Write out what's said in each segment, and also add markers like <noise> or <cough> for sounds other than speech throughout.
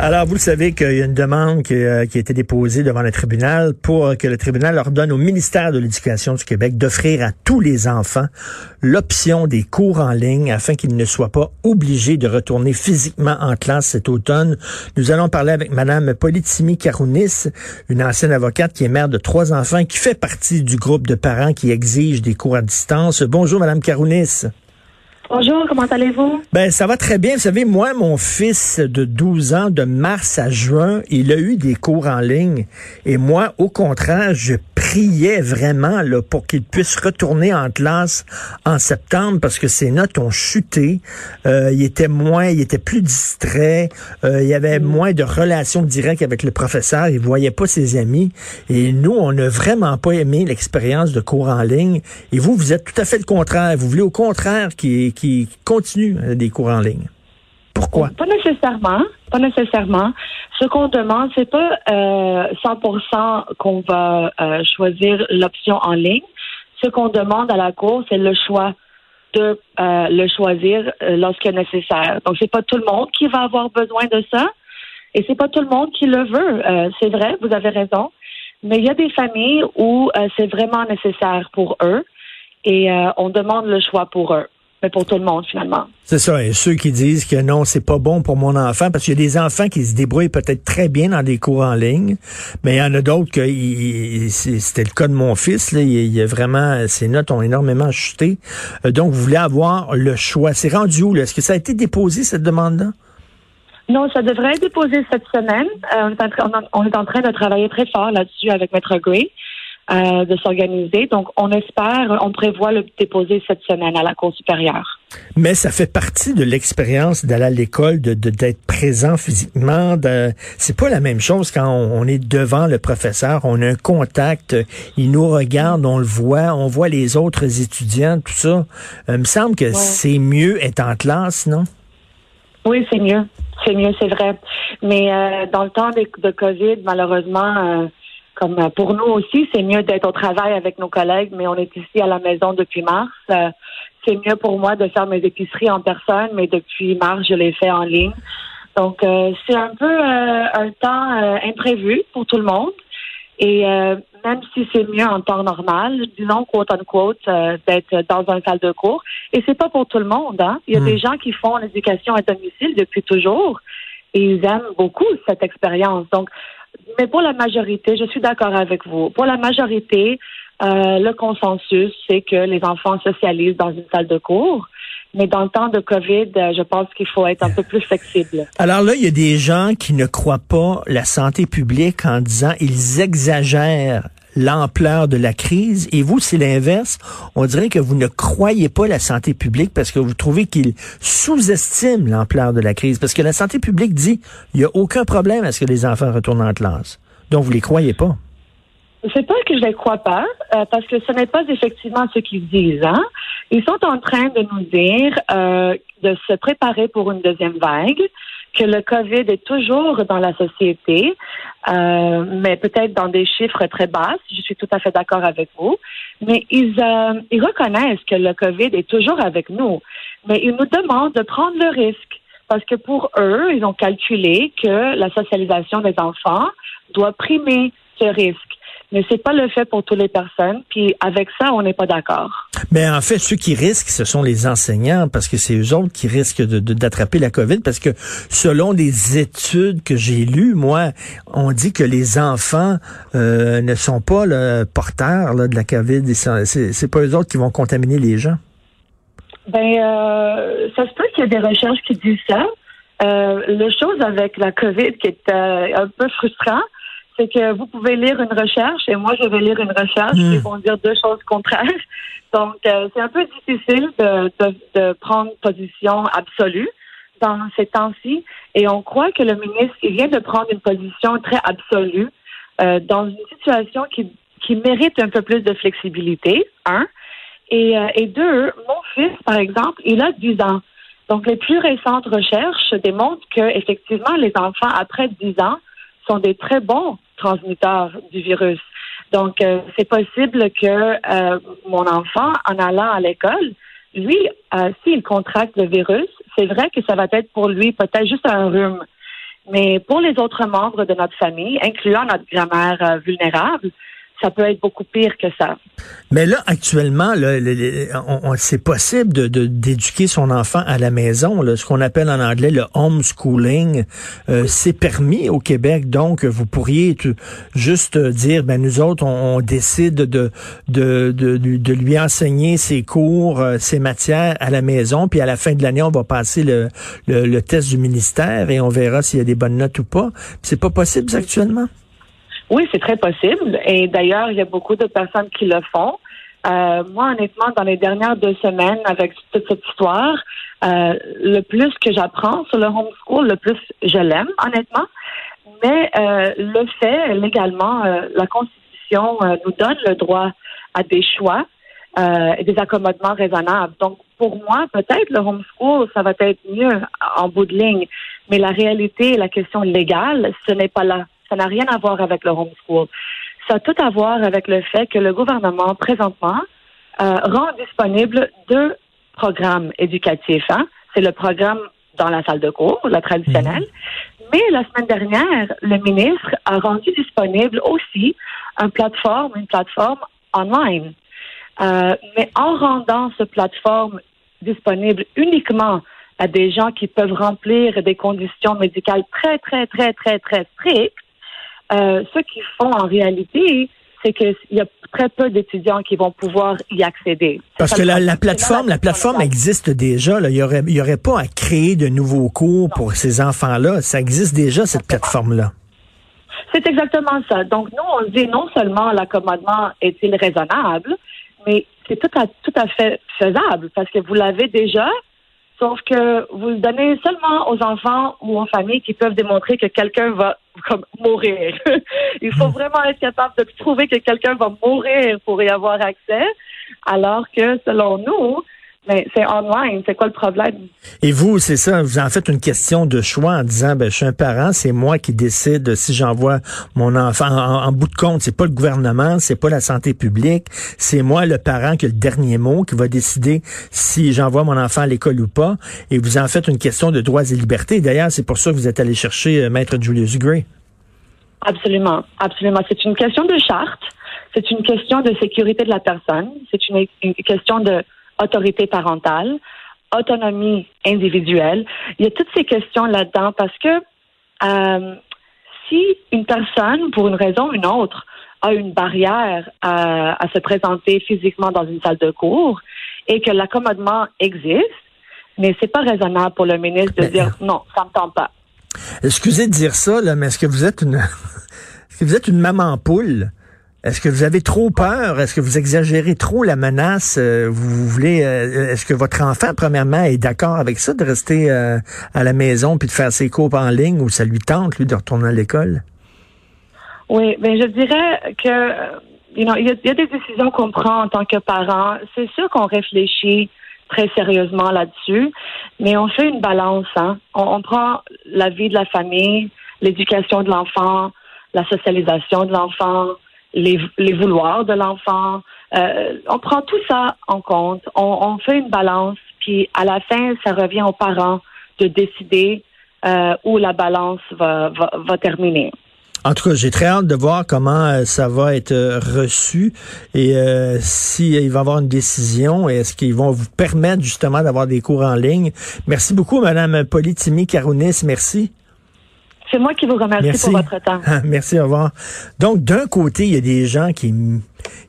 Alors, vous le savez qu'il y a une demande qui, euh, qui, a été déposée devant le tribunal pour que le tribunal ordonne au ministère de l'Éducation du Québec d'offrir à tous les enfants l'option des cours en ligne afin qu'ils ne soient pas obligés de retourner physiquement en classe cet automne. Nous allons parler avec Madame Politimi Karounis, une ancienne avocate qui est mère de trois enfants qui fait partie du groupe de parents qui exigent des cours à distance. Bonjour, Madame Karounis. Bonjour, comment allez-vous? Ben, ça va très bien. Vous savez, moi, mon fils de 12 ans, de mars à juin, il a eu des cours en ligne. Et moi, au contraire, je priais vraiment là, pour qu'il puisse retourner en classe en septembre parce que ses notes ont chuté. Euh, il était moins, il était plus distrait. Euh, il y avait mm. moins de relations directes avec le professeur. Il voyait pas ses amis. Et nous, on n'a vraiment pas aimé l'expérience de cours en ligne. Et vous, vous êtes tout à fait le contraire. Vous voulez au contraire qu'il qui continuent euh, des cours en ligne. Pourquoi? Pas nécessairement. Pas nécessairement. Ce qu'on demande, c'est pas euh, 100% qu'on va euh, choisir l'option en ligne. Ce qu'on demande à la cour, c'est le choix de euh, le choisir lorsque nécessaire. Donc, c'est pas tout le monde qui va avoir besoin de ça, et c'est pas tout le monde qui le veut. c'est vrai, vous avez raison. Mais il y a des familles où c'est vraiment nécessaire pour eux, et on demande le choix pour eux pour tout le monde finalement. C'est ça. Et ceux qui disent que non, c'est pas bon pour mon enfant, parce qu'il y a des enfants qui se débrouillent peut-être très bien dans des cours en ligne, mais il y en a d'autres que c'était le cas de mon fils. Là, il, y a vraiment ses notes ont énormément chuté. Euh, donc, vous voulez avoir le choix. C'est rendu où Est-ce que ça a été déposé cette demande-là? Non, ça devrait être déposé cette semaine. Euh, on, est en, train de travailler très fort là-dessus avec Maître Gray. Euh, de s'organiser. Donc, on espère, on prévoit le déposer cette semaine à la Cour supérieure. Mais ça fait partie de l'expérience d'aller à l'école, de d'être présent physiquement. De, c'est pas la même chose quand on, est devant le professeur, on a un contact, il nous regarde, on le voit, on voit les autres étudiants, tout ça. Euh, il me semble que c'est mieux être en classe, non? Oui, c'est mieux. C'est mieux, c'est vrai. Mais euh, dans le temps de, de COVID, malheureusement, comme euh, pour nous aussi, c'est mieux d'être au travail avec nos collègues, mais on est ici à la maison depuis mars. Euh, c'est mieux pour moi de faire mes épiceries en personne, mais depuis mars, je les fais en ligne. Donc, euh, c'est un peu un temps imprévu pour tout le monde. Et même si c'est mieux en temps normal, disons quote unquote, d'être dans un salle de cours. Et c'est pas pour tout le monde. Hein? Il y a hmm. des gens qui font l'éducation à domicile depuis toujours et ils aiment beaucoup cette expérience. Donc, mais pour la majorité, je suis d'accord avec vous. Pour la majorité, euh, le consensus, c'est que les enfants socialisent dans une salle de cours. Mais dans le temps de COVID, euh, je pense qu'il faut être un peu plus flexible. <laughs> Alors là, il y a des gens qui ne croient pas la santé publique en disant ils exagèrent l'ampleur de la crise. Et vous, c'est l'inverse. On dirait que vous ne croyez pas la santé publique parce que vous trouvez qu'il sous-estime l'ampleur de la crise. Parce que la santé publique dit, il n'y a aucun problème à ce que les enfants retournent en classe. Donc, vous les croyez pas. C'est pas que je les crois pas, euh, parce que ce n'est pas effectivement ce qu'ils disent. Hein? Ils sont en train de nous dire euh, de se préparer pour une deuxième vague, que le COVID est toujours dans la société, euh, mais peut-être dans des chiffres très bas. Je suis tout à fait d'accord avec vous. Mais ils, euh, ils reconnaissent que le COVID est toujours avec nous, mais ils nous demandent de prendre le risque parce que pour eux, ils ont calculé que la socialisation des enfants doit primer ce risque mais c'est pas le fait pour toutes les personnes. Puis avec ça, on n'est pas d'accord. Mais en fait, ceux qui risquent, ce sont les enseignants, parce que c'est eux autres qui risquent d'attraper la COVID, parce que selon des études que j'ai lues, moi, on dit que les enfants euh, ne sont pas le porteurs de la COVID. C'est pas eux autres qui vont contaminer les gens. Ben, euh, ça se peut qu'il y ait des recherches qui disent ça. Euh, la chose avec la COVID qui est un peu frustrant, c'est que vous pouvez lire une recherche et moi je vais lire une recherche qui hmm. vont dire deux choses contraires. <laughs> Donc euh, c'est un peu difficile de, de, de, prendre position absolue dans ces temps-ci et on croit que le ministre il vient de prendre une position très absolue euh, dans une situation qui, qui mérite un peu plus de flexibilité, un. Et, euh, et deux, mon fils, par exemple, il a 10 ans. Donc, les plus récentes recherches démontrent que, effectivement, les enfants après 10 ans sont des très bons transmetteurs du virus. Donc, euh, c'est possible que euh, mon enfant, en allant à l'école, lui, euh, s'il contracte le virus, c'est vrai que ça va être pour lui peut-être juste un rhume. Mais pour les autres membres de notre famille, incluant notre grand-mère vulnérable, ça peut être beaucoup pire que ça. Mais là, actuellement, c'est possible de, d'éduquer son enfant à la maison, là, ce qu'on appelle en anglais le homeschooling. Euh, c'est permis au Québec, donc vous pourriez juste dire, ben nous autres, on, décide de, de, de, lui enseigner ses cours, euh, ses matières à la maison, puis à la fin de l'année, on va passer le, le, test du ministère et on verra s'il y a des bonnes notes ou pas. C'est pas possible actuellement? Oui, c'est très possible. Et d'ailleurs, il y a beaucoup de personnes qui le font. Euh, moi, honnêtement, dans les dernières deux semaines, avec toute cette histoire, euh, le plus que j'apprends sur le homeschool, le plus je l'aime, honnêtement. Mais euh, le fait, légalement, la Constitution nous donne le droit à des choix et des accommodements raisonnables. Donc, pour moi, peut-être le homeschool, ça va être mieux en bout de ligne. Mais la réalité, la question légale, ce n'est pas là. Ça n'a rien à voir avec le homeschool. Ça a tout à voir avec le fait que le gouvernement, présentement, euh, rend disponible deux programmes éducatifs. Hein. C'est le programme dans la salle de cours, la traditionnelle. Mhm. Mais la semaine dernière, le ministre a rendu disponible aussi une plateforme, une plateforme online. Euh, mais en rendant cette plateforme disponible uniquement à des gens qui peuvent remplir des conditions médicales très, très, très, très, très strictes, euh, ce qu'ils font en réalité, c'est qu'il y a très peu d'étudiants qui vont pouvoir y accéder. Parce que la, plateforme, la plateforme existe déjà. Il n'y aurait, y aurait pas à créer de nouveaux cours pour ces enfants-là. Ça existe déjà, cette plateforme-là. C'est exactement ça. Donc, nous, on dit non seulement l'accommodement est-il raisonnable, mais c'est tout à, tout à fait faisable parce que vous l'avez déjà, sauf que vous le donnez seulement aux enfants ou aux familles qui peuvent démontrer que quelqu'un va comme mourir. <laughs> Il faut hmm. vraiment être capable de prouver que quelqu'un va mourir pour y avoir accès, alors que selon nous, mais c'est online, c'est quoi le problème? Et vous, c'est ça, vous en faites une question de choix en disant, ben, je suis un parent, c'est moi qui décide si j'envoie mon enfant. En, bout de compte, c'est pas le gouvernement, c'est pas la santé publique, c'est moi, le parent, qui a le dernier mot, qui va décider si j'envoie mon enfant à l'école ou pas. Et vous en faites une question de droits et libertés. D'ailleurs, c'est pour ça que vous êtes allé chercher euh, Maître Julius Gray. Absolument, absolument. C'est une question de charte, c'est une question de sécurité de la personne, c'est une question de autorité parentale, autonomie individuelle. Il y a toutes ces questions là-dedans parce que euh, si une personne, pour une raison ou une autre, a une barrière à, se présenter physiquement dans une salle de cours et que l'accommodement existe, mais c'est pas raisonnable pour le ministre de dire non, ça me tente pas. Excusez de dire ça, là, mais est-ce que vous êtes une <laughs> est-ce que vous êtes une maman poule? Est-ce que vous avez trop peur? Est-ce que vous exagérez trop la menace? Euh, vous voulez, euh, est-ce que votre enfant, premièrement, est d'accord avec ça, de rester euh, à la maison puis de faire ses cours en ligne ou ça lui tente, lui, de retourner à l'école? Oui, mais je dirais que, il y, a des décisions qu'on prend en tant que parent. C'est sûr qu'on réfléchit très sérieusement là-dessus, mais on fait une balance. Hein? on prend la vie de la famille, l'éducation de l'enfant, la socialisation de l'enfant, les, les vouloirs de l'enfant. Euh, on prend tout ça en compte. On, on, fait une balance, puis à la fin, ça revient aux parents de décider euh, où la balance va, va, va terminer. En tout cas, j'ai très hâte de voir comment euh, ça va être euh, reçu et euh, s'il va y avoir une décision. Est-ce qu'ils vont vous permettre justement d'avoir des cours en ligne? Merci beaucoup, Madame Polytimi Carounis. Merci. C'est moi qui vous remercie pour votre temps. <laughs> Merci, au revoir. Donc, d'un côté, il y a des gens qui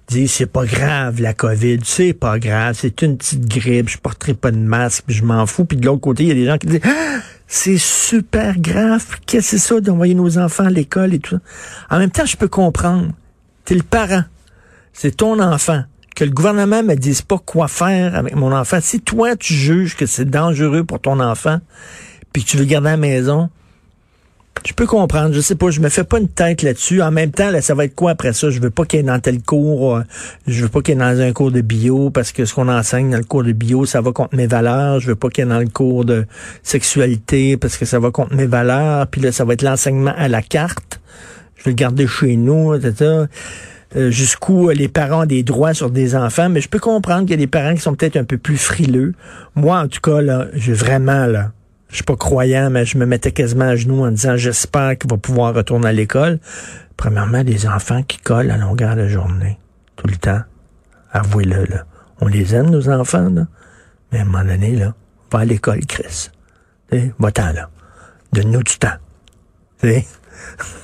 disent c'est pas grave la COVID, c'est pas grave, c'est une petite grippe, je porterai pas de masque, je m'en fous. Puis de l'autre côté, il y a des gens qui disent ah, c'est super grave, qu'est-ce que c'est ça d'envoyer nos enfants à l'école et tout ça? En même temps, je peux comprendre. T'es le parent, c'est ton enfant. Que le gouvernement me dise pas quoi faire avec mon enfant. Si toi tu juges que c'est dangereux pour ton enfant, puis que tu veux le garder à la maison, je peux comprendre, je sais pas, je me fais pas une tête là-dessus. En même temps, là, ça va être quoi après ça? Je veux pas qu'il y ait dans tel cours, euh, je veux pas qu'il y ait dans un cours de bio, parce que ce qu'on enseigne dans le cours de bio, ça va contre mes valeurs. Je veux pas qu'il y ait dans le cours de sexualité, parce que ça va contre mes valeurs. Puis là, ça va être l'enseignement à la carte. Je vais le garder chez nous, etc. euh, jusqu'où les parents ont des droits sur des enfants, mais je peux comprendre qu'il y a des parents qui sont peut-être un peu plus frileux. Moi, en tout cas, là, j'ai vraiment, là, je suis pas croyant, mais je me mettais quasiment à genoux en disant, j'espère qu'il va pouvoir retourner à l'école. Premièrement, des enfants qui collent à longueur de journée, tout le temps. Avouez-le, là. On les aime, nos enfants. Mais à un moment donné, là, va à l'école, Chris. Va-t'en, là. Donne-nous du temps.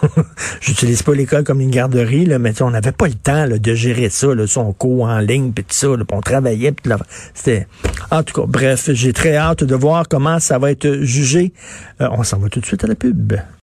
<laughs> J'utilise pas l'école comme une garderie, là, mais on n'avait pas le temps là, de gérer ça, là, son cours en ligne, puis tout ça, là, on travaillait. Pis c'était... En tout cas, bref, j'ai très hâte de voir comment ça va être jugé. Euh, on s'en va tout de suite à la pub.